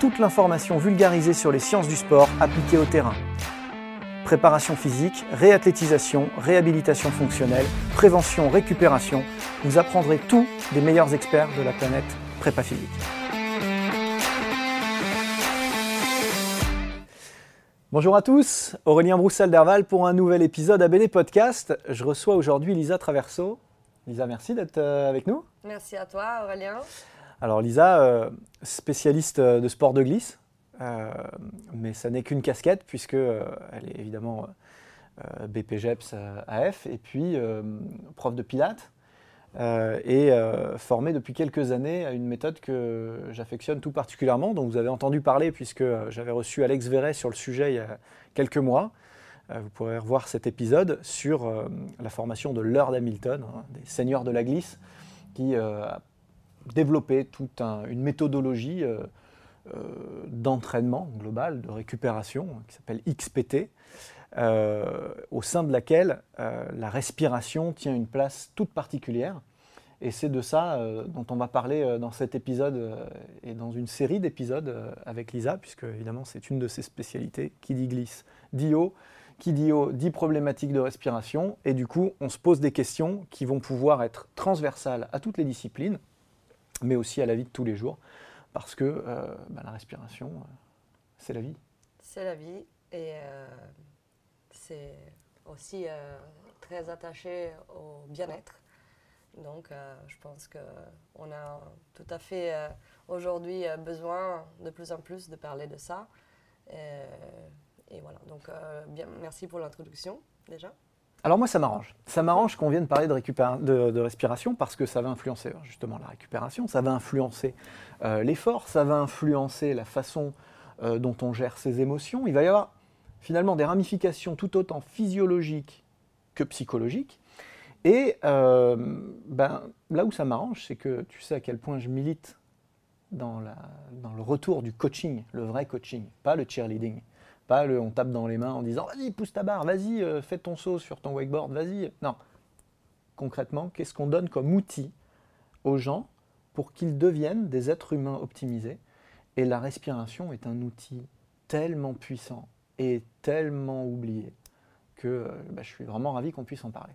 toute l'information vulgarisée sur les sciences du sport appliquées au terrain. Préparation physique, réathlétisation, réhabilitation fonctionnelle, prévention, récupération, vous apprendrez tout des meilleurs experts de la planète prépa physique. Bonjour à tous, Aurélien Broussel-Derval pour un nouvel épisode ABD Podcast. Je reçois aujourd'hui Lisa Traverso. Lisa, merci d'être euh, avec nous. Merci à toi, Aurélien. Alors Lisa, euh, spécialiste de sport de glisse, euh, mais ça n'est qu'une casquette puisque elle est évidemment BPGEPS AF et puis prof de pilates et formée depuis quelques années à une méthode que j'affectionne tout particulièrement, dont vous avez entendu parler puisque j'avais reçu Alex Verret sur le sujet il y a quelques mois. Vous pourrez revoir cet épisode sur la formation de Lord Hamilton, hein, des seigneurs de la glisse, qui a développé toute une méthodologie euh, euh, d'entraînement global, de récupération, qui s'appelle XPT, euh, au sein de laquelle la respiration tient une place toute particulière. Et c'est de ça dont on va parler dans cet épisode et dans une série d'épisodes avec Lisa, puisque évidemment c'est une de ses spécialités. Qui dit glisse dit eau, qui dit eau dit problématique de respiration. Et du coup, on se pose des questions qui vont pouvoir être transversales à toutes les disciplines, mais aussi à la vie de tous les jours, parce que euh, bah, la respiration, euh, c'est la vie. C'est la vie, et euh, c'est aussi très attaché au bien-être. Donc je pense qu'on a tout à fait aujourd'hui besoin de plus en plus de parler de ça. et voilà, donc bien, merci pour l'introduction déjà. Alors moi, ça m'arrange. Ça m'arrange qu'on vienne parler de, respiration parce que ça va influencer justement la récupération, ça va influencer euh, l'effort, ça va influencer la façon euh, dont on gère ses émotions. Il va y avoir finalement des ramifications tout autant physiologiques que psychologiques. Et euh, ben, là où ça m'arrange, c'est que tu sais à quel point je milite dans le retour du coaching, le vrai coaching, pas le cheerleading on tape dans les mains en disant vas-y, pousse ta barre, vas-y, euh, fais ton saut sur ton wakeboard, vas-y. Non. Concrètement, qu'est-ce qu'on donne comme outil aux gens pour qu'ils deviennent des êtres humains optimisés? Et la respiration est un outil tellement puissant et tellement oublié que euh, bah, je suis vraiment ravi qu'on puisse en parler.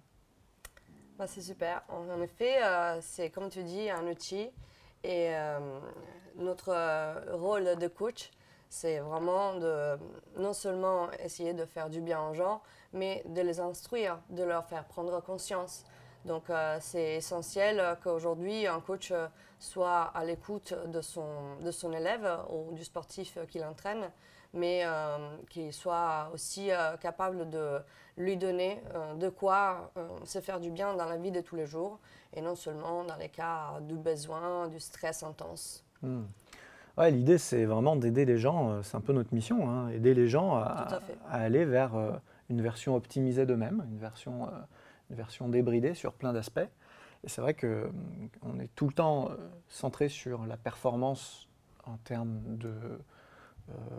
Bah, c'est super. En effet, euh, c'est comme tu dis, un outil. Et notre rôle de coach, c'est vraiment de non seulement essayer de faire du bien aux gens, mais de les instruire, de leur faire prendre conscience. Donc euh, c'est essentiel qu'aujourd'hui un coach soit à l'écoute de son, de son élève ou du sportif qu'il entraîne, mais euh, qu'il soit aussi euh, capable de lui donner de quoi se faire du bien dans la vie de tous les jours, et non seulement dans les cas du besoin, du stress intense. Hmm. Ouais, l'idée, c'est vraiment d'aider les gens, euh, c'est un peu notre mission, hein, aider les gens à, aller vers euh, une version optimisée d'eux-mêmes, une version, euh, une version débridée sur plein d'aspects. Et c'est vrai qu'on est tout le temps centré sur la performance en termes de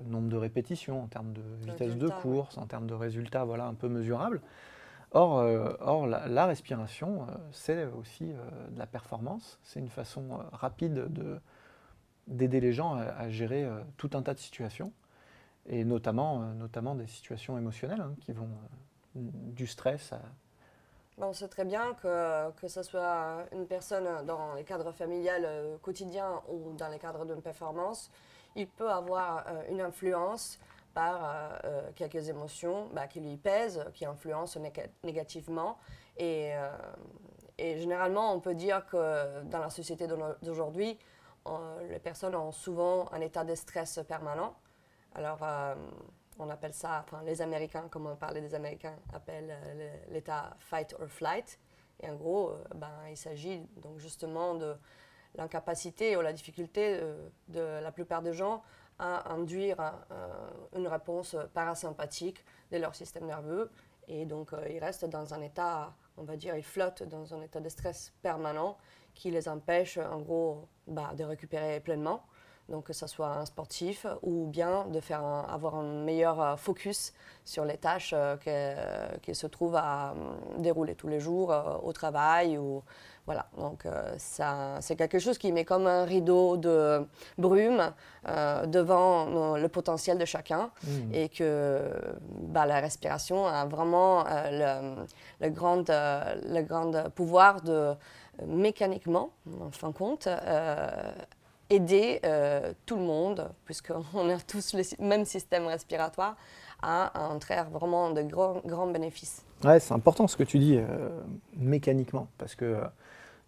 nombre de répétitions, en termes de vitesse de course, en termes de résultats voilà, un peu mesurables. Or, or la, respiration, c'est aussi de la performance. C'est une façon rapide d'aider les gens à, gérer tout un tas de situations, et notamment, notamment des situations émotionnelles hein, qui vont du stress à, on sait très bien que, que ce soit une personne dans les cadres familiales euh, quotidiens ou dans les cadres d'une performance, il peut avoir euh, une influence par euh, quelques émotions bah, qui lui pèsent, qui influencent négativement. Et, et, généralement, on peut dire que dans la société d'aujourd'hui, les personnes ont souvent un état de stress permanent. Alors, on appelle ça, enfin les Américains, comme on parlait des Américains, appellent euh, l'état fight or flight. Et en gros, euh, ben, il s'agit donc justement de l'incapacité ou la difficulté euh, de, la plupart des gens à induire une réponse parasympathique de leur système nerveux. Et donc, ils restent dans un état, on va dire, ils flottent dans un état de stress permanent qui les empêche, en gros, bah, de récupérer pleinement donc que ce soit un sportif ou bien de faire avoir un meilleur euh, focus sur les tâches euh, se trouve à euh, dérouler tous les jours au travail ou voilà, donc ça, c'est quelque chose qui met comme un rideau de brume devant le potentiel de chacun mmh. et que bah, la respiration a vraiment le, grand, le grand pouvoir de mécaniquement, en fin de compte, aider euh, tout le monde, puisqu'on a tous le même système respiratoire, à en vraiment de grands, grands bénéfices. Ouais, c'est important ce que tu dis euh, mécaniquement, parce que euh,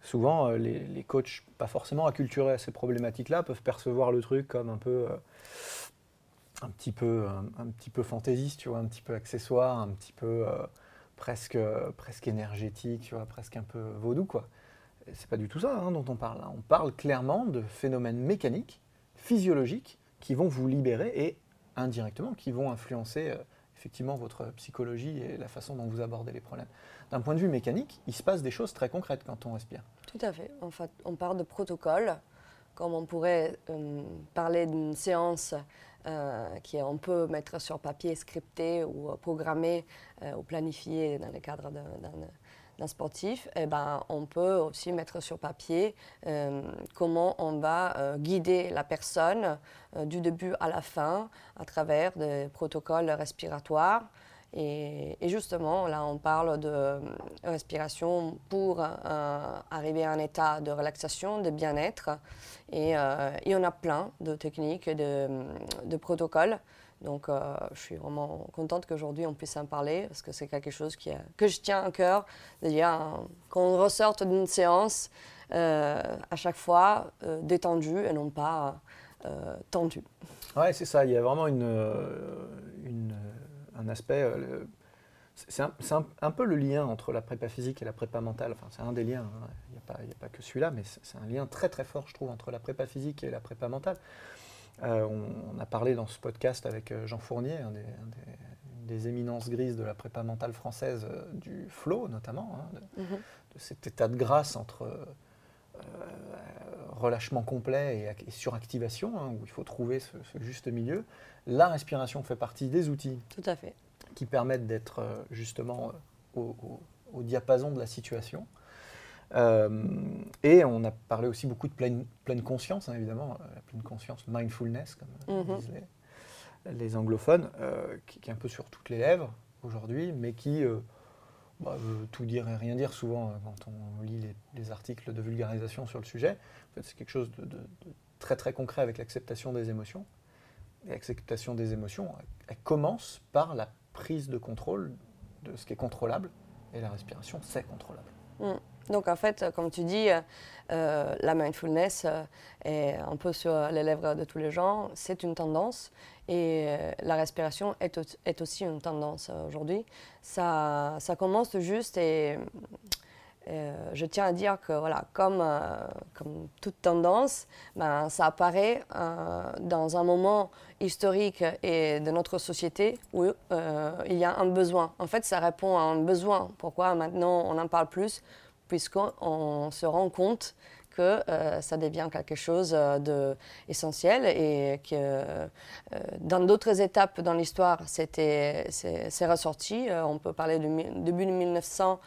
souvent les, les, coachs, pas forcément acculturés à ces problématiques-là, peuvent percevoir le truc comme un peu, un petit peu, un, petit peu fantaisiste, tu vois, un petit peu accessoire, un petit peu presque, presque énergétique, tu vois, presque un peu vaudou, quoi c'est pas du tout ça hein, dont on parle. On parle clairement de phénomènes mécaniques, physiologiques, qui vont vous libérer et indirectement qui vont influencer euh, effectivement votre psychologie et la façon dont vous abordez les problèmes. D'un point de vue mécanique, il se passe des choses très concrètes quand on respire. Tout à fait. En on parle de protocole, comme on pourrait euh, parler d'une séance euh, qu'on peut mettre sur papier, scripter ou programmer ou planifier dans le cadre d'un d'un sportif, eh ben, on peut aussi mettre sur papier euh, comment on va euh, guider la personne euh, du début à la fin à travers des protocoles respiratoires. Et, justement, là, on parle de respiration pour arriver à un état de relaxation, de bien-être. Et il y en a plein de techniques, de, de protocoles. Donc, euh, je suis vraiment contente qu'aujourd'hui on puisse en parler parce que c'est quelque chose que je tiens à cœur. Dire qu'on ressorte d'une séance euh, à chaque fois euh, détendu et non pas tendu. Ouais, c'est ça. Il y a vraiment un aspect. c'est un, peu le lien entre la prépa physique et la prépa mentale. Enfin, c'est un des liens. Hein. Il n'y a, pas que celui-là, mais c'est un lien très très fort, je trouve, entre la prépa physique et la prépa mentale. Euh, on, a parlé dans ce podcast avec euh, Jean Fournier, un des, éminences grises de la prépa mentale française, euh, du flow notamment, hein, mhm. de, cet état de grâce entre relâchement complet et, suractivation, hein, où il faut trouver ce, juste milieu. La respiration fait partie des outils Tout à fait. qui permettent d'être justement au, diapason de la situation. Euh, et on a parlé aussi beaucoup de pleine, pleine conscience, hein, évidemment, euh, la pleine conscience, mindfulness, comme mhm. disent les, anglophones, euh, qui, est un peu sur toutes les lèvres aujourd'hui, mais qui bah, veut tout dire et rien dire souvent quand on lit les, articles de vulgarisation sur le sujet. En fait, c'est quelque chose de, très très concret avec l'acceptation des émotions. Et l'acceptation des émotions, elle, commence par la prise de contrôle de ce qui est contrôlable, et la respiration, c'est contrôlable. Mm. Donc en fait, comme tu dis, euh, la mindfulness euh, est un peu sur les lèvres de tous les gens. C'est une tendance et euh, la respiration est, est, aussi une tendance aujourd'hui. Ça, ça commence juste et je tiens à dire que voilà, comme, comme toute tendance, ben, ça apparaît dans un moment historique et de notre société où il y a un besoin. En fait, ça répond à un besoin. Pourquoi maintenant on en parle plus? Puisqu'on se rend compte que ça devient quelque chose d'essentiel et que dans d'autres étapes dans l'histoire, c'est ressorti. on peut parler du début de 1900,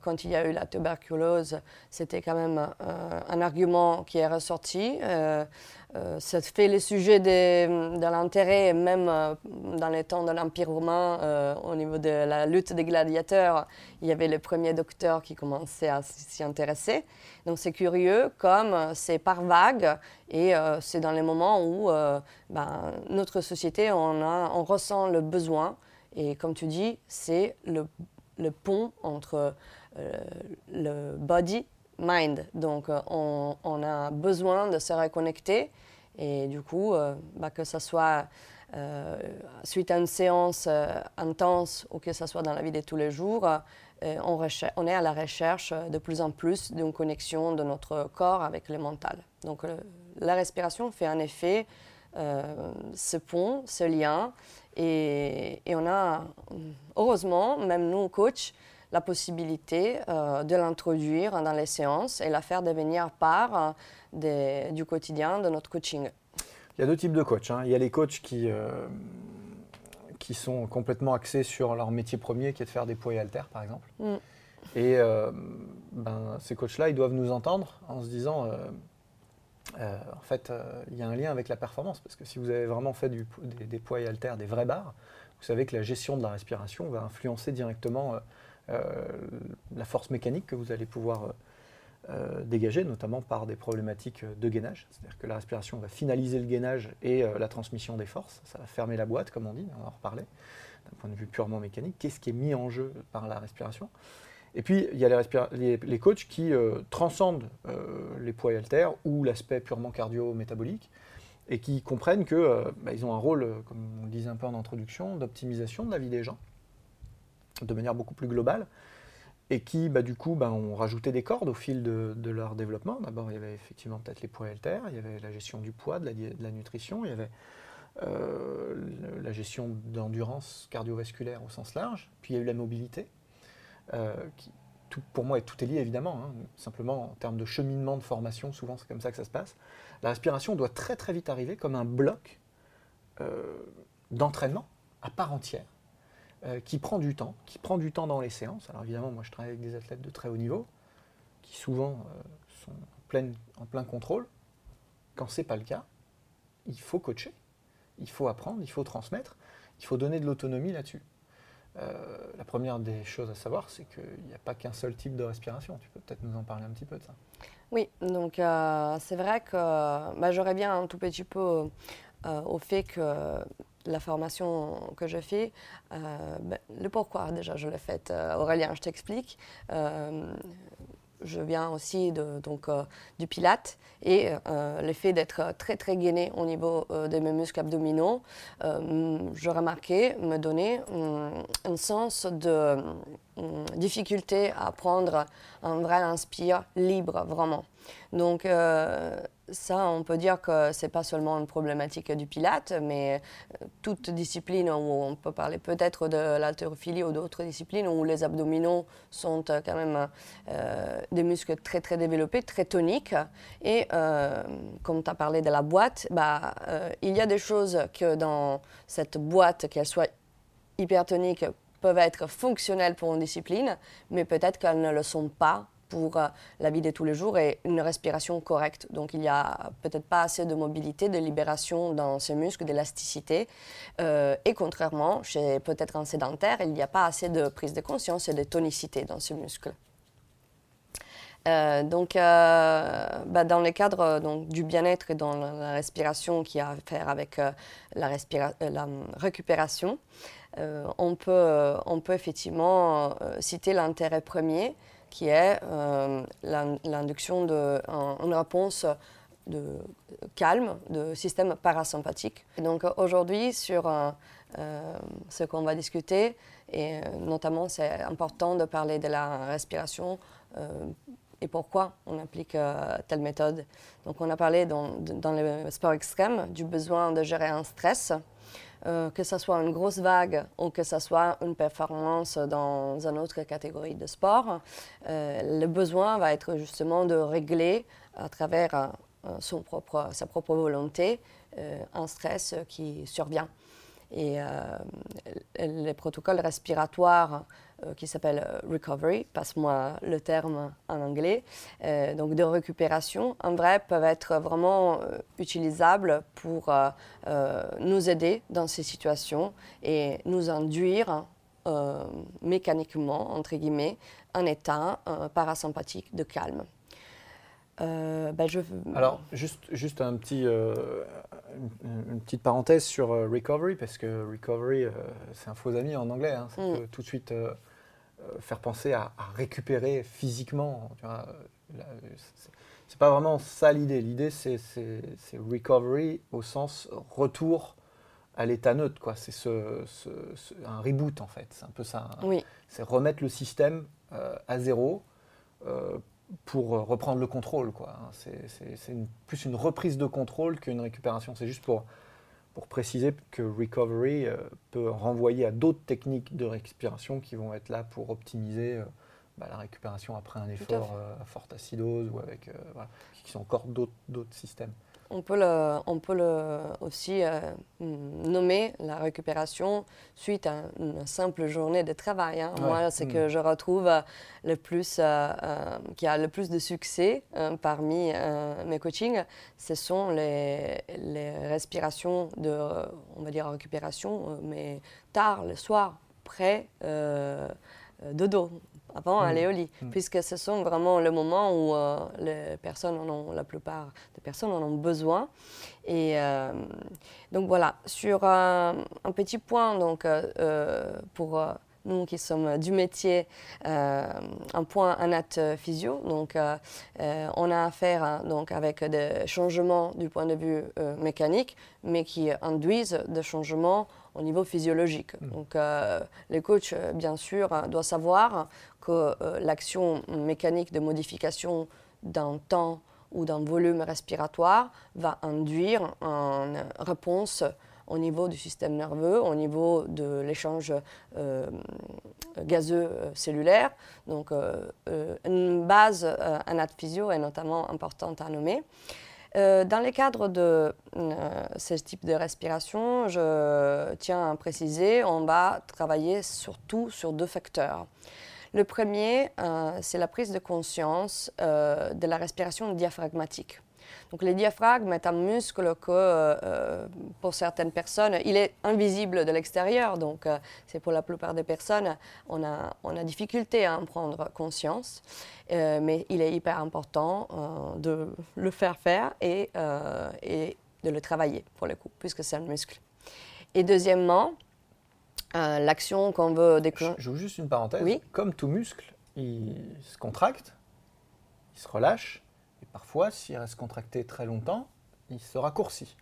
quand il y a eu la tuberculose, c'était quand même un argument qui est ressorti. Euh, ça fait le sujet de, de l'intérêt, même euh, dans les temps de l'Empire romain, euh, au niveau de la lutte des gladiateurs, il y avait le premier docteur qui commençait à s'y intéresser. Donc c'est curieux, comme c'est par vague, et c'est dans les moments où ben, notre société, on ressent le besoin. Et comme tu dis, c'est le, le, pont entre le body mind. Donc, on, on, a besoin de se reconnecter et du coup, euh, bah, que ce soit euh, suite à une séance euh, intense ou que ce soit dans la vie de tous les jours, on, on, est à la recherche de plus en plus d'une connexion de notre corps avec le mental. Donc la respiration fait en effet ce pont, ce lien. Et, et, on a, heureusement, même nous, coachs, la possibilité de l'introduire dans les séances et la faire devenir part du quotidien, de notre coaching. Il y a deux types de coachs. Hein. Il y a les coachs qui, euh, qui sont complètement axés sur leur métier premier, qui est de faire des poids et haltères, par exemple. Mm. Et euh, ben, ces coachs-là, ils doivent nous entendre en se disant, euh, en fait, il y a un lien avec la performance, parce que si vous avez vraiment fait du, des, poids et haltères, des vrais bars, vous savez que la gestion de la respiration va influencer directement la force mécanique que vous allez pouvoir euh, dégagées, notamment par des problématiques de gainage. C'est-à-dire que la respiration va finaliser le gainage et euh, la transmission des forces. Ça va fermer la boîte, comme on dit, on en reparler, d'un point de vue purement mécanique. Qu'est-ce qui est mis en jeu par la respiration? Et puis, il y a les, coachs qui euh, transcendent les poids et haltères ou l'aspect purement cardio-métabolique et qui comprennent qu'ils bah, ont un rôle, comme on le disait un peu en introduction, d'optimisation de la vie des gens de manière beaucoup plus globale et qui, bah, du coup, bah, ont rajouté des cordes au fil de, leur développement. D'abord, il y avait effectivement peut-être les poids haltères, il y avait la gestion du poids, de la, nutrition, il y avait euh, la gestion d'endurance cardiovasculaire au sens large, puis il y a eu la mobilité, euh, qui, pour moi, tout est lié évidemment, hein. simplement en termes de cheminement de formation, souvent c'est comme ça que ça se passe. La respiration doit très très vite arriver comme un bloc euh, d'entraînement à part entière euh, qui prend du temps, qui prend du temps dans les séances. Alors évidemment, moi je travaille avec des athlètes de très haut niveau, qui souvent euh, sont en, plein contrôle. Quand ce n'est pas le cas, il faut coacher, il faut apprendre, il faut transmettre, il faut donner de l'autonomie là-dessus. Euh, la première des choses à savoir, c'est qu'il n'y a pas qu'un seul type de respiration. Tu peux peut-être nous en parler un petit peu de ça. Oui, donc c'est vrai que bah, j'aurais bien un tout petit peu au fait que la formation que je fais, euh, ben, le pourquoi déjà je l'ai faite. Euh, Aurélien, je t'explique. Euh, je viens aussi donc, du Pilate et le fait d'être très très gainé au niveau de mes muscles abdominaux, je remarquais me donner un sens de difficulté à prendre un vrai inspire libre vraiment. Donc ça, on peut dire que c'est pas seulement une problématique du pilate, mais euh, toute discipline où on peut parler peut-être de l'haltérophilie ou d'autres disciplines où les abdominaux sont euh, quand même euh, des muscles très très développés, très toniques. Et comme tu as parlé de la boîte, bah, il y a des choses que dans cette boîte, qu'elle soit hypertonique, peuvent être fonctionnelles pour une discipline, mais peut-être qu'elles ne le sont pas pour euh, la vie de tous les jours et une respiration correcte. Donc il n'y a peut-être pas assez de mobilité, de libération dans ces muscles, d'élasticité. Euh, et contrairement, chez peut-être un sédentaire, il n'y a pas assez de prise de conscience et de tonicité dans ces muscles. Euh, donc, bah, dans le cadre donc, du bien-être et dans la respiration qui a à faire avec la, la, récupération, on, peut, on peut effectivement citer l'intérêt premier qui est euh, l'induction d'une réponse de calme, de système parasympathique. Et donc aujourd'hui, sur euh, euh, ce qu'on va discuter, et notamment c'est important de parler de la respiration et pourquoi on applique telle méthode. Donc on a parlé dans, dans le sport extrême du besoin de gérer un stress que ce soit une grosse vague ou que ce soit une performance dans une autre catégorie de sport, le besoin va être justement de régler à travers propre, sa propre volonté un stress qui survient. Et les protocoles respiratoires euh, qui s'appelle euh, recovery, passe-moi le terme en anglais, euh, donc de récupération, en vrai, peuvent être vraiment utilisables pour nous aider dans ces situations et nous induire mécaniquement, entre guillemets, un état parasympathique de calme. Ben, je... Alors, juste, juste un petit, une, petite parenthèse sur recovery, parce que recovery, c'est un faux ami en anglais. Hein, ça mm. peut tout de suite euh, faire penser à, récupérer physiquement. C'est pas vraiment ça l'idée. L'idée, c'est recovery au sens retour à l'état neutre. C'est ce, un reboot, en fait. C'est un peu ça. Oui. C'est remettre le système euh, à zéro euh, pour reprendre le contrôle. C'est plus une reprise de contrôle qu'une récupération. C'est juste pour pour préciser que recovery euh, peut renvoyer à d'autres techniques de respiration qui vont être là pour optimiser euh, bah, la récupération après un effort euh, à forte acidose ou avec qui sont encore d'autres systèmes. On peut, le, on peut le aussi euh, nommer la récupération suite à une simple journée de travail. Hein. Moi, c'est que mm. je retrouve euh, le plus, euh, qui a le plus de succès parmi mes coachings, ce sont les, les, respirations de, on va dire, récupération, mais tard, le soir, près de dos avant aller au lit, puisque ce sont vraiment le moment où euh, les personnes en ont, la plupart des personnes en ont besoin. Et euh, donc voilà, sur un, petit point, donc euh, pour nous qui sommes du métier, un point anat physio. Donc, on a affaire hein, donc avec des changements du point de vue mécanique, mais qui induisent des changements au niveau physiologique. Hmm. Donc, les coachs, bien sûr, doivent savoir que euh, l'action mécanique de modification d'un temps ou d'un volume respiratoire va induire une réponse au niveau du système nerveux, au niveau de l'échange euh, gazeux euh, cellulaire. Donc, une base anat physio est notamment importante à nommer. Dans le cadre de ce type de respiration, je tiens à préciser, on va travailler surtout sur deux facteurs. Le premier, euh, c'est la prise de conscience euh, de la respiration diaphragmatique. Donc le diaphragme est un muscle que, euh, pour certaines personnes, il est invisible de l'extérieur. Donc c'est pour la plupart des personnes, on a, on a difficulté à en prendre conscience. mais il est hyper important de le faire faire et, et de le travailler, pour le coup, puisque c'est un muscle. Et deuxièmement, euh, l'action qu'on veut déclencher. Je joue juste une parenthèse. Oui. Comme tout muscle, il se contracte, il se relâche, parfois, s'il reste contracté très longtemps, il se raccourcit.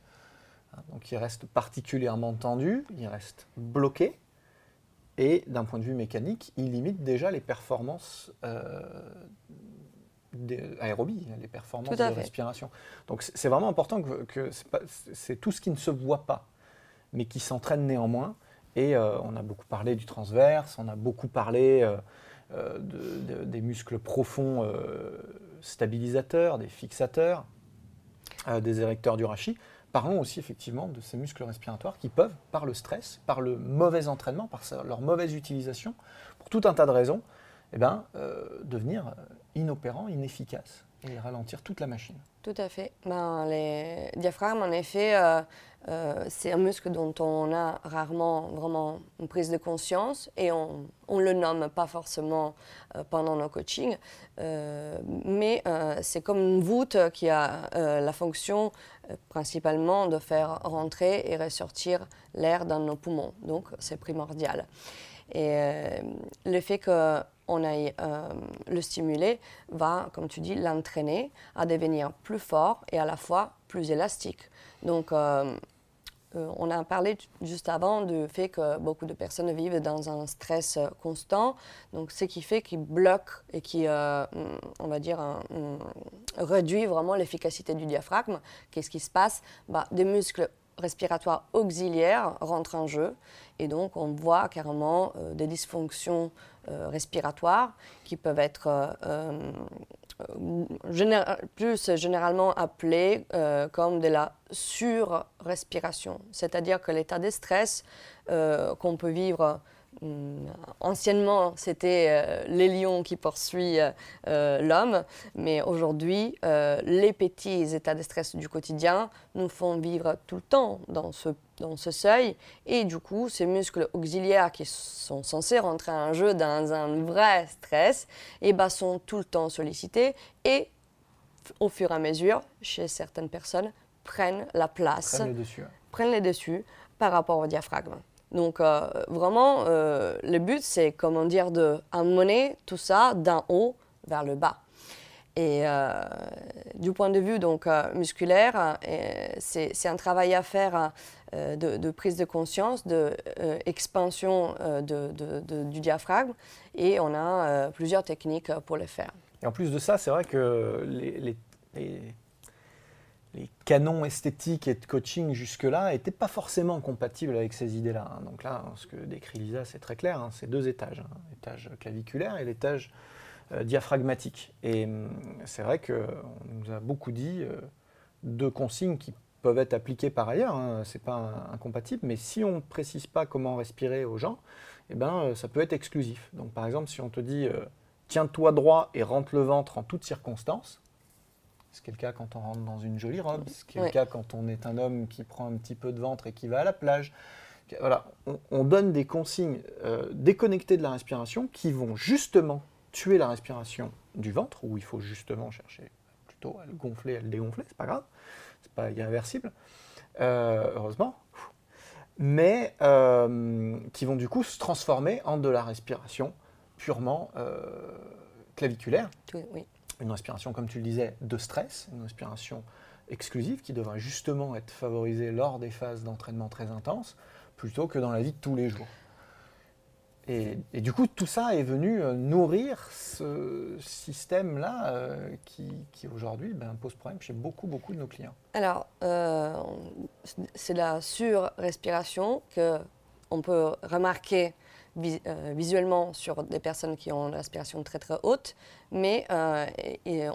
Hein, donc il reste particulièrement tendu, il reste bloqué, et d'un point de vue mécanique, il limite déjà les performances euh, aérobie, les performances de respiration. Donc c'est vraiment important que, que c'est tout ce qui ne se voit pas, mais qui s'entraîne néanmoins. Et euh, on a beaucoup parlé du transverse, on a beaucoup parlé euh, euh, des muscles profonds stabilisateurs, des fixateurs, des érecteurs du rachis. Parlons aussi effectivement de ces muscles respiratoires qui peuvent, par le stress, par le mauvais entraînement, par leur mauvaise utilisation, pour tout un tas de raisons, eh ben, devenir inopérants, inefficaces et ralentir toute la machine. Tout à fait. Ben, les diaphragmes, en effet, euh, euh, c'est un muscle dont on a rarement vraiment une prise de conscience et on ne le nomme pas forcément euh, pendant nos coachings. mais c'est comme une voûte qui a la fonction principalement de faire rentrer et ressortir l'air dans nos poumons. Donc c'est primordial. Et le fait que on aille euh, le stimuler, va, comme tu dis, l'entraîner à devenir plus fort et à la fois plus élastique. Donc, euh, euh, on a parlé juste avant du fait que beaucoup de personnes vivent dans un stress constant, donc ce qui fait qu'ils bloquent et qui, on va dire, réduit vraiment l'efficacité du diaphragme. Qu'est-ce qui se passe? Bah, Des muscles respiratoire auxiliaire rentre en jeu. Et donc, on voit carrément des dysfonctions respiratoires qui peuvent être plus généralement appelées comme de la surrespiration. C'est-à-dire que l'état de stress qu'on peut vivre Hum, anciennement, c'était euh, les lions qui poursuivent euh, l'homme, mais aujourd'hui, euh, les petits états de stress du quotidien nous font vivre tout le temps dans ce, dans ce seuil, et du coup, ces muscles auxiliaires qui sont censés rentrer en jeu dans un vrai stress, et eh ben, sont tout le temps sollicités, et au fur et à mesure, chez certaines personnes, prennent la place, prennent les dessus, prennent les dessus par rapport au diaphragme. Donc euh, vraiment, euh, le but, c'est comment dire de amener tout ça d'un haut vers le bas. Et euh, du point de vue donc musculaire, c'est un travail à faire de, prise de conscience, d'expansion de, du diaphragme, et on a plusieurs techniques pour le faire. Et en plus de ça, c'est vrai que les, canons esthétiques et de coaching jusque-là n'étaient pas forcément compatibles avec ces idées-là. Hein. Donc là, ce que décrit Lisa, c'est très clair, hein. c'est deux étages, hein. l'étage claviculaire et l'étage euh, diaphragmatique. Et hum, c'est vrai qu'on nous a beaucoup dit euh, deux consignes qui peuvent être appliquées par ailleurs, ce n'est pas incompatible, mais si on ne précise pas comment respirer aux gens, eh ben, euh, ça peut être exclusif. Donc par exemple, si on te dit tiens-toi droit et rentre le ventre en toutes circonstances, ce qui est le cas quand on rentre dans une jolie robe, ce qui est le cas quand on est un homme qui prend un petit peu de ventre et qui va à la plage. Voilà, on, donne des consignes euh, déconnectées de la respiration qui vont justement tuer la respiration du ventre, où il faut justement chercher plutôt à le gonfler, à le dégonfler, c'est pas grave, c'est pas irréversible, euh, heureusement, mais euh, qui vont du coup se transformer en de la respiration purement claviculaire. Oui une respiration, comme tu le disais, de stress, une respiration exclusive qui devrait justement être favorisée lors des phases d'entraînement très intenses, plutôt que dans la vie de tous les jours. Et, du coup, tout ça est venu euh, nourrir ce système-là euh, qui, aujourd'hui ben, pose problème chez beaucoup, beaucoup de nos clients. Alors, euh, c'est la surrespiration que on peut remarquer visuellement sur des personnes qui ont une respiration très très haute, mais euh,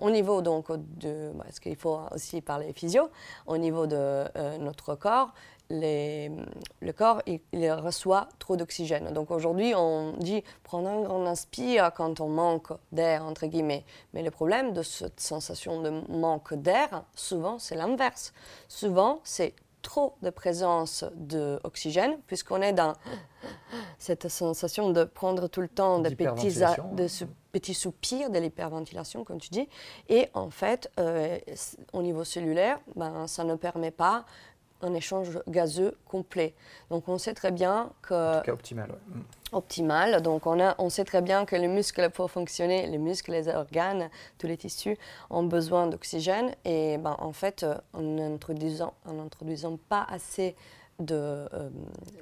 au niveau donc de, parce bah, qu'il faut aussi parler physio, au niveau de euh, notre corps, le corps il, reçoit trop d'oxygène. Donc aujourd'hui on dit prendre un grand inspire quand on manque d'air entre guillemets, mais le problème de cette sensation de manque d'air, souvent c'est l'inverse. Souvent c'est trop de présence d'oxygène, puisqu'on est dans cette sensation de prendre tout le temps de petits, de ce petit soupir de l'hyperventilation, comme tu dis. Et en fait, euh, au niveau cellulaire, ben, ça ne permet pas un échange gazeux complet. Donc on sait très bien que... En tout cas optimal, mm. Optimal. Donc on, a, on sait très bien que les muscles, pour fonctionner, les muscles, les organes, tous les tissus ont besoin d'oxygène. Et ben, en fait, en n'introduisant en introduisant pas assez de euh,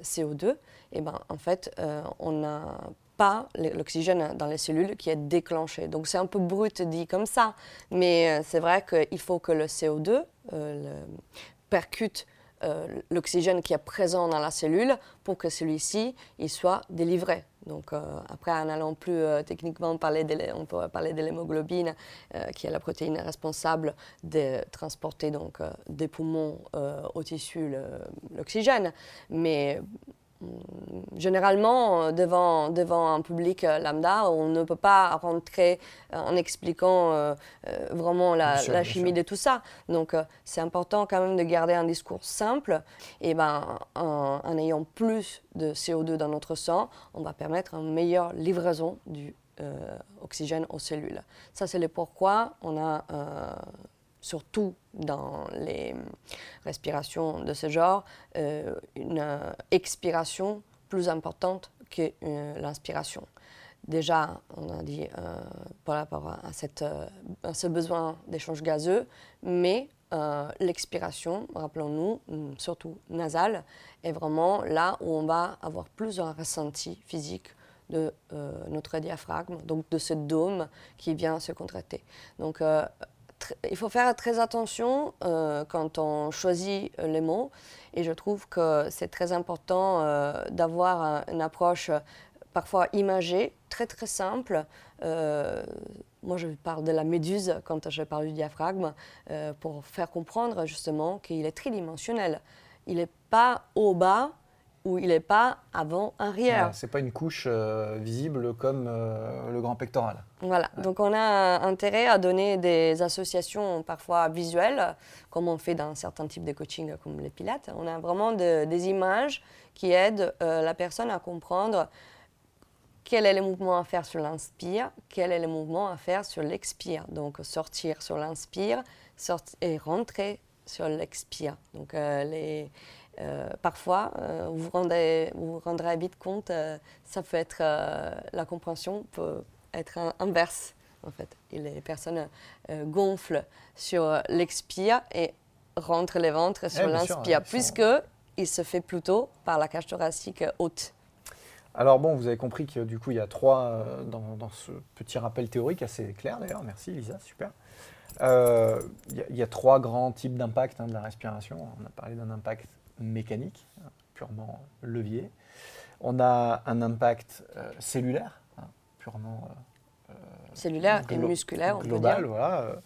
CO2, et ben, en fait, euh, on n'a pas l'oxygène dans les cellules qui est déclenché. Donc c'est un peu brut dit comme ça, mais euh, c'est vrai qu'il faut que le CO2 le percute euh, l'oxygène qui est présent dans la cellule pour que celui-ci il soit délivré. Donc euh, après, en allant plus euh, techniquement, parler on peut parler de l'hémoglobine, qui est la protéine responsable de transporter donc, des poumons au tissu l'oxygène. Mais généralement, euh, devant, devant un public euh, lambda, on ne peut pas rentrer euh, en expliquant vraiment la, chimie de tout ça. Donc, c'est important quand même de garder un discours simple. Et ben, en, ayant plus de CO2 dans notre sang, on va permettre une meilleure livraison du oxygène aux cellules. Ça, c'est le pourquoi on a surtout dans les respirations de ce genre, euh, une expiration plus importante que euh, l'inspiration. Déjà, on a dit euh, par rapport à, cette, à ce besoin d'échange gazeux, mais l'expiration, rappelons-nous, surtout nasale, est vraiment là où on va avoir plus un ressenti physique de notre diaphragme, donc de ce dôme qui vient se contracter. Donc, il faut faire très attention quand on choisit les mots. Et je trouve que c'est très important d'avoir une approche parfois imagée, très très simple. moi, je parle de la méduse quand je parle du diaphragme, pour faire comprendre justement qu'il est tridimensionnel. Il n'est pas au bas, où il n'est pas avant-arrière. Ce c'est pas une couche euh, visible comme euh, le grand pectoral. Voilà, donc on a intérêt à donner des associations parfois visuelles, comme on fait dans certains types de coaching comme les pilates. On a vraiment des images qui aident euh, la personne à comprendre quel est le mouvement à faire sur l'inspire, quel est le mouvement à faire sur l'expire. Donc sortir sur l'inspire et rentrer sur l'expire. Donc les euh, parfois, euh, vous, rendez, vous rendrez vite compte, euh, ça peut être, la compréhension peut être inverse en fait. Et les personnes gonflent sur l'expire et rentrent les ventres sur l'inspire, puisque il se fait plutôt par la cage thoracique haute. Alors bon, vous avez compris que du coup, il y a trois, dans, ce petit rappel théorique assez clair d'ailleurs, merci Lisa, super. Il y, a trois grands types d'impact hein, de la respiration. On a parlé d'un impact mécanique, purement levier. On a un impact euh, cellulaire, hein, purement euh, cellulaire et musculaire, global, voilà,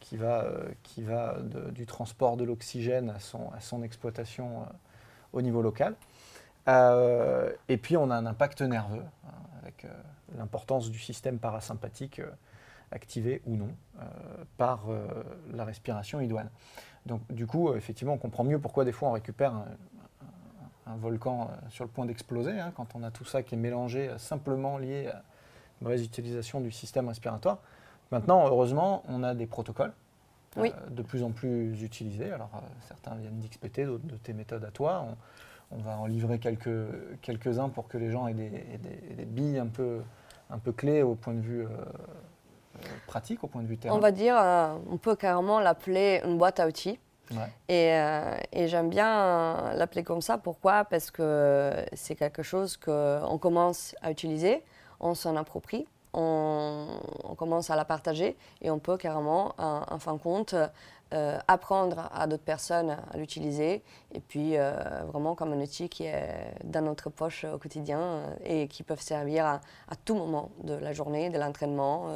qui va, qui va du transport de l'oxygène à son, à son exploitation au niveau local. et puis on a un impact nerveux, hein, avec l'importance du système parasympathique activé ou non par la respiration idoine. Donc du coup, euh, effectivement, on comprend mieux pourquoi des fois on récupère un, volcan euh, sur le point d'exploser, hein, quand on a tout ça qui est mélangé euh, simplement lié à une mauvaise utilisation du système respiratoire. Maintenant, heureusement, on a des protocoles de plus en plus utilisés. Alors certains viennent d'XPT, d'autres de tes méthodes à toi. On, va en livrer quelques, quelques-uns pour que les gens aient des, billes un peu, un peu clés au point de vue pratique au point de vue terrain On va dire, euh, on peut carrément l'appeler une boîte à outils. Et, euh, et j'aime bien l'appeler comme ça. Pourquoi? Parce que c'est quelque chose qu'on commence à utiliser, on s'en approprie, on, on, commence à la partager et on peut carrément, en fin de compte, euh, apprendre à d'autres personnes à l'utiliser et puis euh, vraiment comme un outil qui est dans notre poche au quotidien euh, et qui peuvent servir à, tout moment de la journée, de l'entraînement,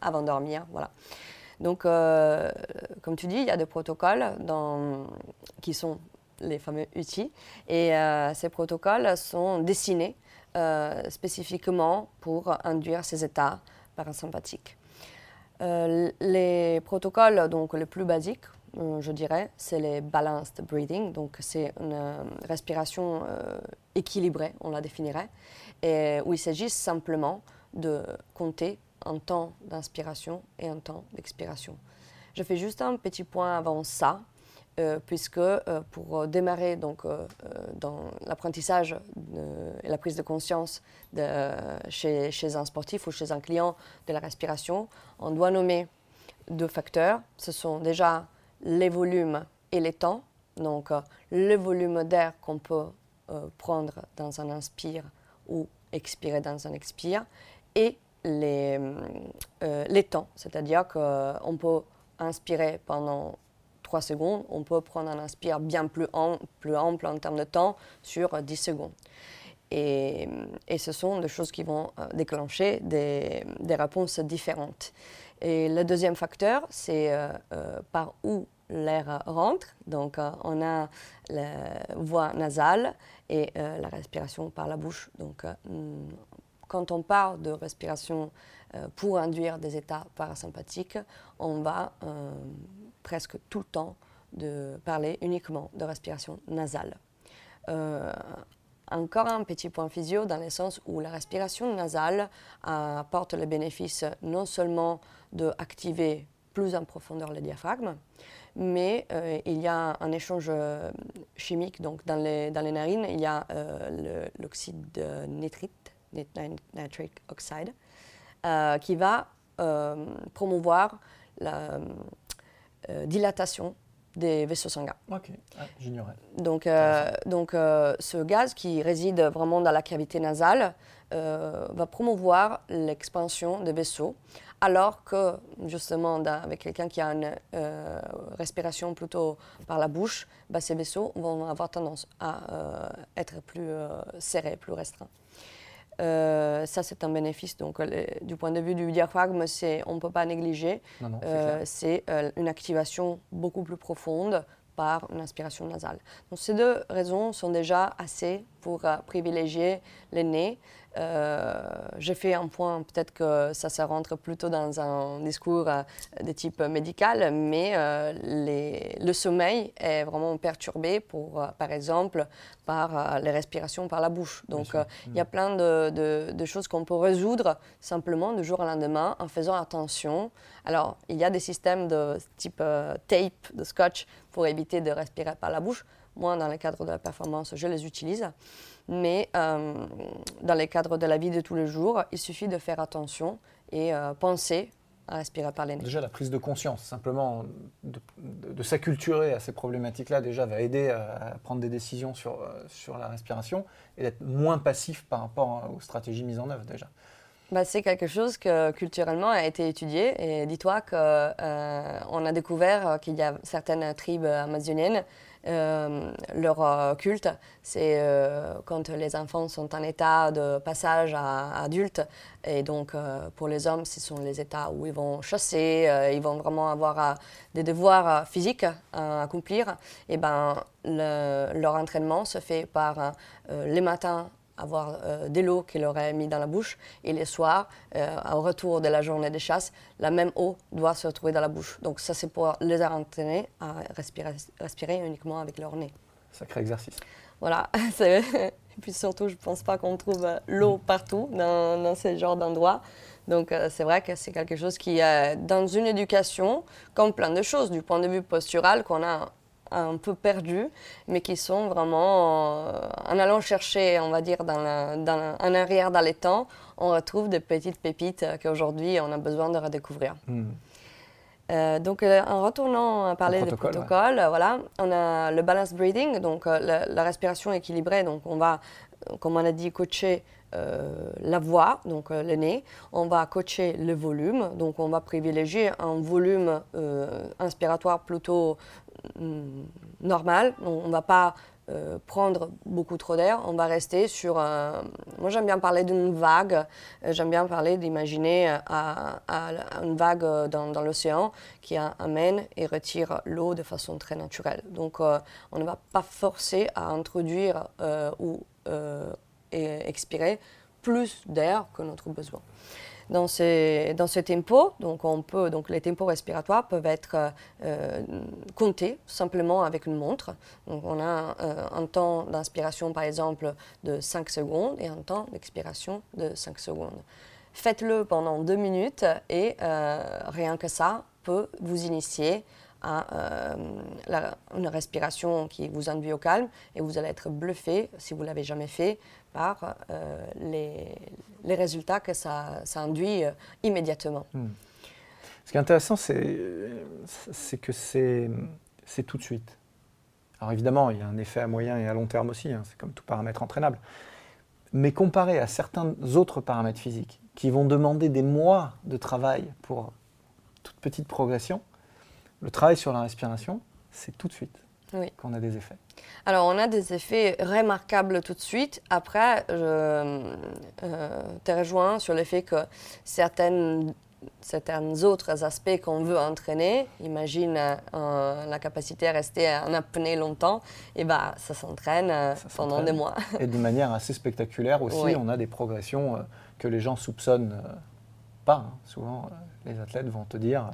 avant de dormir. Voilà. Donc, comme tu dis, il y a des protocoles dans, qui sont les fameux outils et ces protocoles sont dessinés spécifiquement pour induire ces états parasympathiques. Euh, les protocoles donc, les plus basiques, euh, je dirais, c'est les balanced breathing. Donc, c'est une euh, respiration équilibrée, on la définirait, où il s'agit simplement de compter un temps d'inspiration et un temps d'expiration. Je fais juste un petit point avant ça, euh, puisque euh, pour démarrer donc, euh, dans l'apprentissage et la prise de conscience chez, un sportif ou chez un client de la respiration, on doit nommer deux facteurs. Ce sont déjà les volumes et les temps. Donc le volume d'air qu'on peut prendre dans un inspire ou expirer dans un expire et les temps, c'est-à-dire qu'on peut inspirer pendant secondes, on peut prendre un inspire bien plus, ample en termes de temps sur 10 secondes. Et, ce sont des choses qui vont euh, déclencher des, réponses différentes. Et le deuxième facteur, c'est euh, euh, par où l'air rentre. Donc, on a la voie nasale et la respiration par la bouche. Donc, quand on parle de respiration pour induire des états parasympathiques, on va presque tout le temps de parler uniquement de respiration nasale. Euh, encore un petit point physio dans le sens où la respiration nasale apporte le bénéfice non seulement d'activer plus en profondeur le diaphragme, mais euh, il y a un échange euh, chimique. Donc dans les, dans les narines, il y a l'oxyde nitrite, nitric oxide, qui va promouvoir la, euh, dilatation des vaisseaux sanguins. Ok, ah, j'ignorais. Donc, euh, donc euh, ce gaz qui réside vraiment dans la cavité nasale euh, va promouvoir l'expansion des vaisseaux, alors que justement avec quelqu'un qui a une respiration plutôt par la bouche, bah, ces vaisseaux vont avoir tendance à être plus serrés, plus restreints. Euh, ça, c'est un bénéfice. Donc, du point de vue du diaphragme, on ne peut pas négliger. c'est euh, une activation beaucoup plus profonde par une inspiration nasale. Donc, ces deux raisons sont déjà assez pour euh, privilégier les nez euh, j'ai fait un point, peut-être que ça, ça rentre plutôt dans un discours euh, de type médical, mais les, le sommeil est vraiment perturbé, pour, par exemple, par les respirations par la bouche. Donc, il y a mm. plein de, de, choses qu'on peut résoudre simplement du jour au lendemain en faisant attention. Alors, il y a des systèmes de type tape, de scotch, pour éviter de respirer par la bouche. Moi, dans le cadre de la performance, je les utilise. Mais euh, dans les cadres de la vie de tous les jours, il suffit de faire attention et euh, penser à respirer par les nez. Déjà, la prise de conscience, simplement de, s'acculturer à ces problématiques-là, déjà va aider à, prendre des décisions sur, euh, sur la respiration et d'être moins passif par rapport aux stratégies mises en œuvre déjà. Bah, c'est quelque chose que culturellement a été étudié. Et dis-toi qu'on a découvert qu'il y a certaines tribus amazoniennes euh, leur euh, culte, c'est euh, quand les enfants sont en état de passage à adulte. Et donc, pour les hommes, ce sont les états où ils vont chasser, ils vont vraiment avoir des devoirs physiques à accomplir. Et ben, leur entraînement se fait par les matins avoir euh, de l'eau qu'il aurait mis dans la bouche. Et les soirs, euh, au retour de la journée de chasse, la même eau doit se retrouver dans la bouche. Donc ça, c'est pour les entraîner à respirer, respirer uniquement avec leur nez. Sacré exercice. Voilà. Et puis surtout, je ne pense pas qu'on trouve l'eau partout dans, dans ce genre d'endroit. Donc euh, c'est vrai que c'est quelque chose qui est dans une éducation, comme plein de choses, du point de vue postural, qu'on a un peu perdus, mais qui sont vraiment, euh, en allant chercher, on va dire, dans, en arrière dans les temps, on retrouve des petites pépites qu'aujourd'hui on a besoin de redécouvrir. Hmm. Euh, donc, euh, en retournant à parler des protocoles, voilà, on a le balance breathing, donc la, respiration équilibrée. Donc, on va, comme on a dit, coacher la voix, donc le nez. On va coacher le volume, donc on va privilégier un volume inspiratoire plutôt normal. On ne va pas euh, prendre beaucoup trop d'air, on va rester sur un... Moi j'aime bien parler d'une vague, euh, j'aime bien parler d'imaginer euh, à, une vague dans, l'océan qui amène et retire l'eau de façon très naturelle. Donc on ne va pas forcer à introduire ou expirer plus d'air que notre besoin dans ces, dans tempos. Donc, on peut, donc, les tempos respiratoires peuvent être euh, comptés simplement avec une montre. Donc, on a euh, un temps d'inspiration, par exemple, de 5 secondes et un temps d'expiration de 5 secondes. Faites-le pendant deux minutes et euh, rien que ça peut vous initier à une respiration qui vous induit au calme et vous allez être bluffé, si vous l'avez jamais fait, par euh, les, résultats que ça, induit euh, immédiatement. Hmm. Ce qui est intéressant, c'est, c'est que c'est, c'est tout de suite. Alors évidemment, il y a un effet à moyen et à long terme aussi, hein, c'est comme tout paramètre entraînable. Mais comparé à certains autres paramètres physiques qui vont demander des mois de travail pour toute petite progression, le travail sur la respiration, c'est tout de suite qu'on a des effets. Alors, on a des effets remarquables tout de suite. Après, je euh, te rejoins sur le fait que certaines, certains autres aspects qu'on veut entraîner, imagine euh, la capacité à rester en apnée longtemps, et bah, ça s'entraîne euh, pendant des mois. Et de manière assez spectaculaire aussi, on a des progressions que les gens soupçonnent pas. Hein. Souvent, les athlètes vont te dire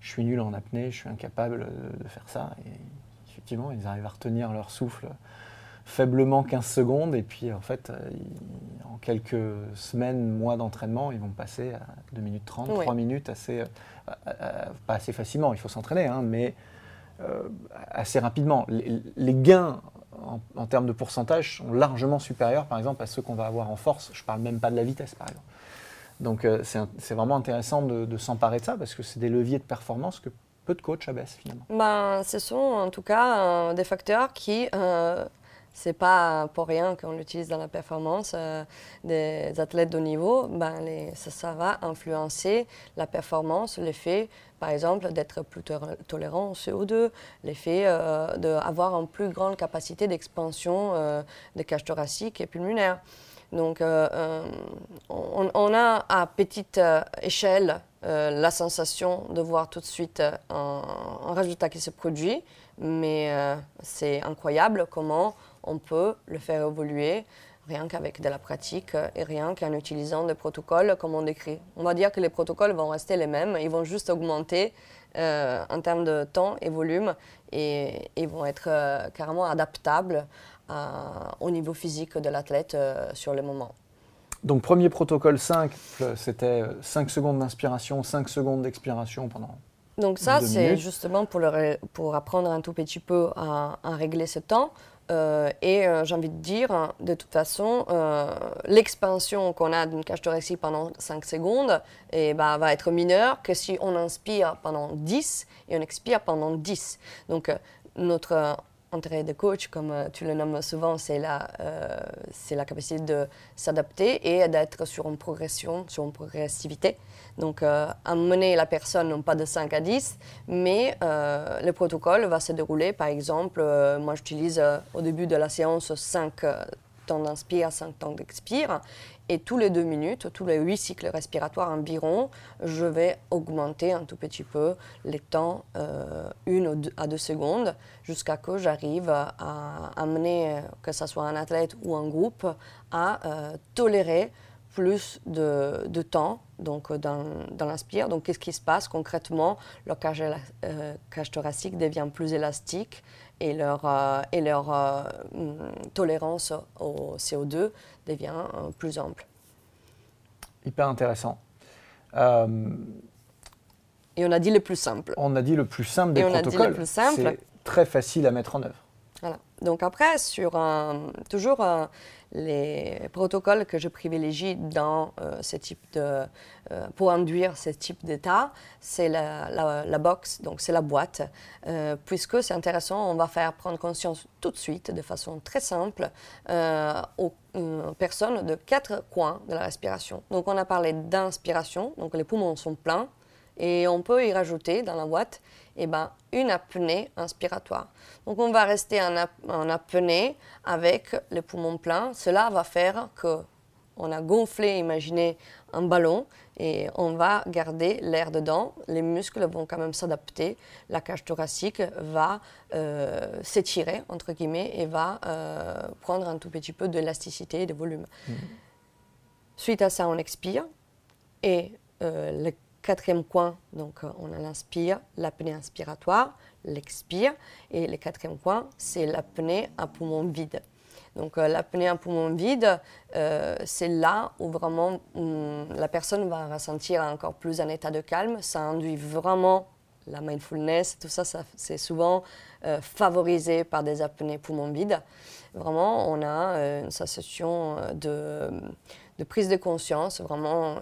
je suis nul en apnée, je suis incapable de faire ça. Et effectivement, ils arrivent à retenir leur souffle faiblement 15 secondes et puis en fait, euh, en quelques semaines, mois d'entraînement, ils vont passer à 2 minutes 30, 3 minutes, assez, euh, euh, pas assez facilement, il faut s'entraîner, hein, mais assez rapidement. Les, gains en, termes de pourcentage sont largement supérieurs par exemple à ceux qu'on va avoir en force. Je ne parle même pas de la vitesse par exemple. Donc c'est vraiment intéressant de, de s'emparer de ça parce que c'est des leviers de performance que de coach abaisse finalement ben, Ce sont en tout cas des facteurs qui c'est pas pour rien qu'on l'utilise dans la performance euh, des athlètes de haut niveau. Ben, ça, va influencer la performance, l'effet, par exemple, d'être plus tolérant au CO2, l'effet euh, d'avoir une plus grande capacité d'expansion euh, des cages thoraciques et pulmonaires. Donc, on, a à petite échelle la sensation de voir tout de suite un résultat qui se produit, mais c'est incroyable comment on peut le faire évoluer rien qu'avec de la pratique et rien qu'en utilisant des protocoles comme on décrit. On va dire que les protocoles vont rester les mêmes, ils vont juste augmenter euh, en termes de temps et volume et vont être euh, carrément adaptables au niveau physique de l'athlète euh, sur le moment. Donc premier protocole 5, c'était 5 secondes d'inspiration, 5 secondes d'expiration pendant donc ça, c'est justement pour, pour, apprendre un tout petit peu à régler ce temps. Euh, et euh, j'ai envie de dire, de toute façon, euh, l'expansion qu'on a d'une cage thoracique pendant 5 secondes et eh ben, va être mineure que si on inspire pendant 10 et on expire pendant 10. Donc, notre intérêt de coach, comme tu le nommes souvent, c'est la, c'est la capacité de s'adapter et d'être sur une progression, sur une progressivité. Donc, euh, amener la personne non pas de 5 à 10, mais euh, le protocole va se dérouler, par exemple, euh, moi j'utilise au début de la séance 5 temps d'inspire, 5 temps d'expire, et tous les 2 minutes, tous les 8 cycles respiratoires environ, je vais augmenter un tout petit peu les temps, 1 à 2 secondes, jusqu'à que j'arrive à amener, que ce soit un athlète ou un groupe, à tolérer plus de, temps donc, euh, dans, dans l'inspire. Donc, qu'est-ce qui se passe concrètement? Leur cage, euh, cage thoracique devient plus élastique et leur, euh, et leur mm, tolérance au CO2 devient plus ample. Hyper intéressant. Et on a dit le plus simple. On a dit le plus simple des et protocoles. C'est très facile à mettre en œuvre. Donc après, sur toujours les protocoles que je privilégie dans euh, ce type de, euh, pour induire ce type d'état, c'est la, box, donc c'est la boîte, euh, puisque c'est intéressant, on va faire prendre conscience tout de suite, de façon très simple, aux personnes de quatre coins de la respiration. Donc on a parlé d'inspiration, donc les poumons sont pleins, et on peut y rajouter dans la boîte eh ben, une apnée inspiratoire. Donc on va rester en, apnée avec les poumons pleins. Cela va faire que on a gonflé, imaginez, un ballon et on va garder l'air dedans. Les muscles vont quand même s'adapter. La cage thoracique va euh, s'étirer, entre guillemets, et va euh, prendre un tout petit peu d'élasticité et de volume. Mmh. Suite à ça, on expire et euh, le Quatrième coin, donc euh, on a l'inspire, l'apnée inspiratoire, l'expire. Et le quatrième coin, c'est l'apnée à poumon vide. Donc euh, l'apnée à poumon vide, euh, c'est là où vraiment la personne va ressentir encore plus un état de calme. Ça induit vraiment la mindfulness, tout ça, c'est souvent favorisé par des apnées poumon vide. Vraiment, on a une sensation de de prise de conscience, vraiment euh,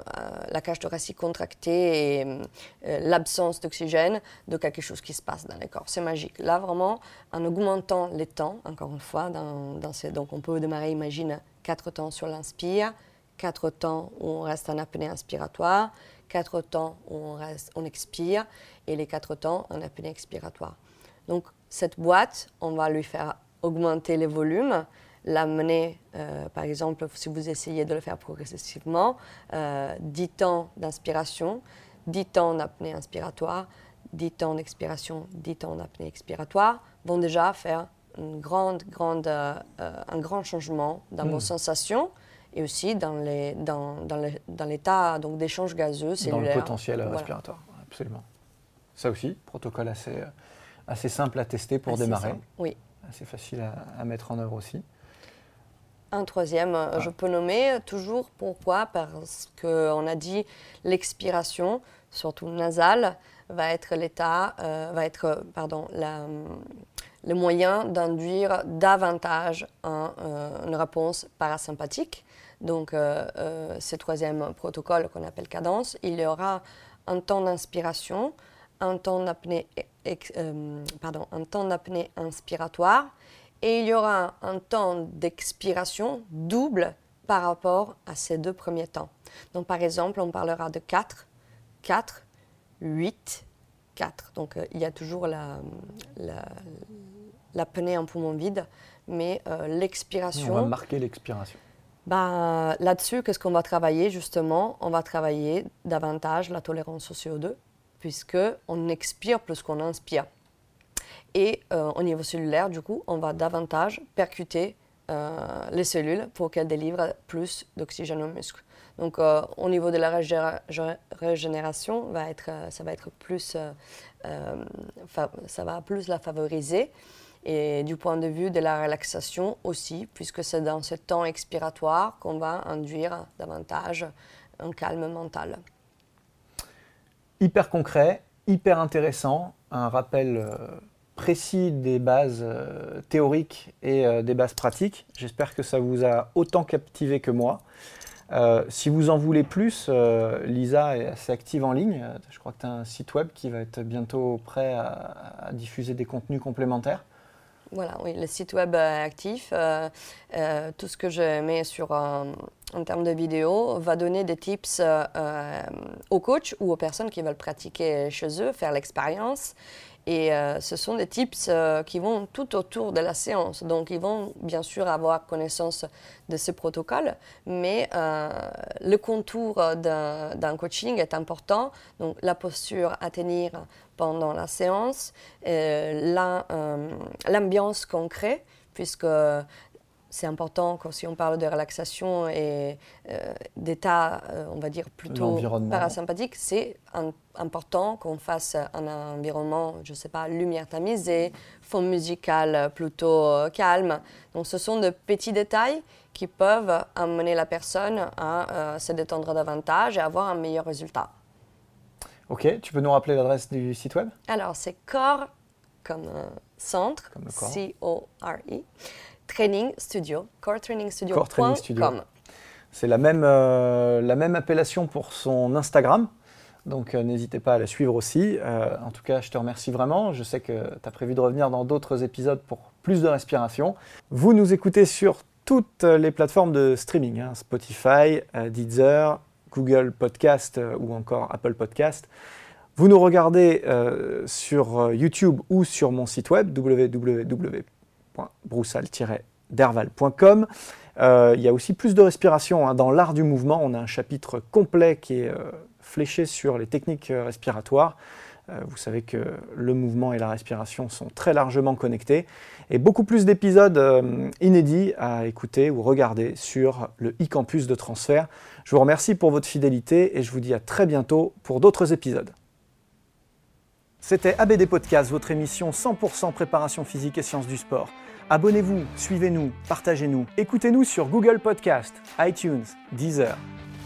la cage thoracique contractée et euh, l'absence d'oxygène de quelque chose qui se passe dans le corps. C'est magique. Là, vraiment, en augmentant les temps, encore une fois, dans, donc on peut démarrer, imagine, quatre temps sur l'inspire, quatre temps où on reste en apnée inspiratoire, quatre temps où on, on expire et les quatre temps en apnée expiratoire. Donc, cette boîte, on va lui faire augmenter les volumes l'amener, euh, par exemple, si vous essayez de le faire progressivement, euh, 10 temps d'inspiration, 10 temps d'apnée inspiratoire, 10 temps d'expiration, 10 temps d'apnée expiratoire, vont déjà faire une grande, grande, euh, un grand changement dans vos hmm. sensations et aussi dans, les, dans, dans l'état donc, d'échange gazeux cellulaire. Dans le potentiel respiratoire, absolument. Ça aussi, protocole assez, assez simple à tester pour démarrer. Oui. Assez facile à mettre en œuvre aussi. Un troisième, euh, ah. je peux nommer toujours pourquoi? Parce qu'on a dit l'expiration, surtout nasale, va être l'état, euh, va être, pardon, le moyen d'induire davantage euh, une réponse parasympathique. Donc, ce troisième protocole qu'on appelle cadence, il y aura un temps d'inspiration un temps d'apnée euh, un temps d'apnée inspiratoire et il y aura un temps d'expiration double par rapport à ces deux premiers temps. Donc par exemple, on parlera de 4, 4, 8, 4. Donc euh, il y a toujours la, l'apnée en poumon vide, mais euh, l'expiration... On va marquer l'expiration. Bah, là-dessus, qu'est-ce qu'on va travailler justement? On va travailler davantage la tolérance au CO2, puisque on expire plus qu'on inspire. Et euh, au niveau cellulaire, du coup, on va davantage percuter euh, les cellules pour qu'elles délivrent plus d'oxygène aux muscles. Donc, euh, au niveau de la régénération, va être, ça va être plus, ça va plus la favoriser. Et du point de vue de la relaxation aussi, puisque c'est dans ce temps expiratoire qu'on va induire davantage un calme mental. Hyper concret, hyper intéressant, un rappel précis des bases euh, théoriques et euh, des bases pratiques. J'espère que ça vous a autant captivé que moi. Euh, si vous en voulez plus, Lisa est assez active en ligne. Je crois que tu as un site web qui va être bientôt prêt à, diffuser des contenus complémentaires. Voilà, oui, le site web est actif. tout ce que je mets sur, en termes de vidéos va donner des tips aux coachs ou aux personnes qui veulent pratiquer chez eux, faire l'expérience. Et euh, ce sont des tips euh, qui vont tout autour de la séance. Donc, ils vont bien sûr avoir connaissance de ce protocole, mais euh, le contour d'un coaching est important. Donc, la posture à tenir pendant la séance, l'ambiance qu'on crée, puisque c'est important quand si on parle de relaxation et euh, d'état, euh, on va dire plutôt parasympathique, c'est important qu'on fasse un environnement, je ne sais pas, lumière tamisée, fond musical plutôt euh, calme. Donc ce sont de petits détails qui peuvent amener la personne à se détendre davantage et avoir un meilleur résultat. Ok, tu peux nous rappeler l'adresse du site web? Alors c'est corps comme centre, C-O-R-E Training Studio, Core Training Studio. C'est la même, euh, la même appellation pour son Instagram. Donc euh, n'hésitez pas à la suivre aussi. Euh, en tout cas, je te remercie vraiment. Je sais que tu as prévu de revenir dans d'autres épisodes pour plus de respiration. Vous nous écoutez sur toutes les plateformes de streaming, hein, Spotify, Deezer, Google Podcast ou encore Apple Podcast. Vous nous regardez sur YouTube ou sur mon site web www broussal-derval.com. Euh, il y a aussi plus de respiration hein. dans l'art du mouvement. On a un chapitre complet qui est euh, fléché sur les techniques euh, respiratoires. vous savez que le mouvement et la respiration sont très largement connectés. Et beaucoup plus d'épisodes inédits à écouter ou regarder sur le e-campus de transfert. Je vous remercie pour votre fidélité et je vous dis à très bientôt pour d'autres épisodes. C'était ABD Podcast, votre émission 100% préparation physique et sciences du sport. Abonnez-vous, suivez-nous, partagez-nous. Écoutez-nous sur Google Podcast, iTunes, Deezer,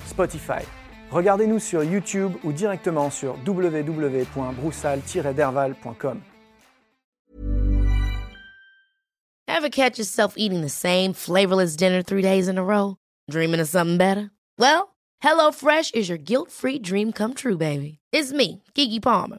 Spotify. Regardez-nous sur YouTube ou directement sur www.broussal-derval.com. Ever catch yourself eating the same flavorless dinner three days in a row? Dreaming of something better? Well, HelloFresh is your guilt-free dream come true, baby. It's me, Kiki Palmer.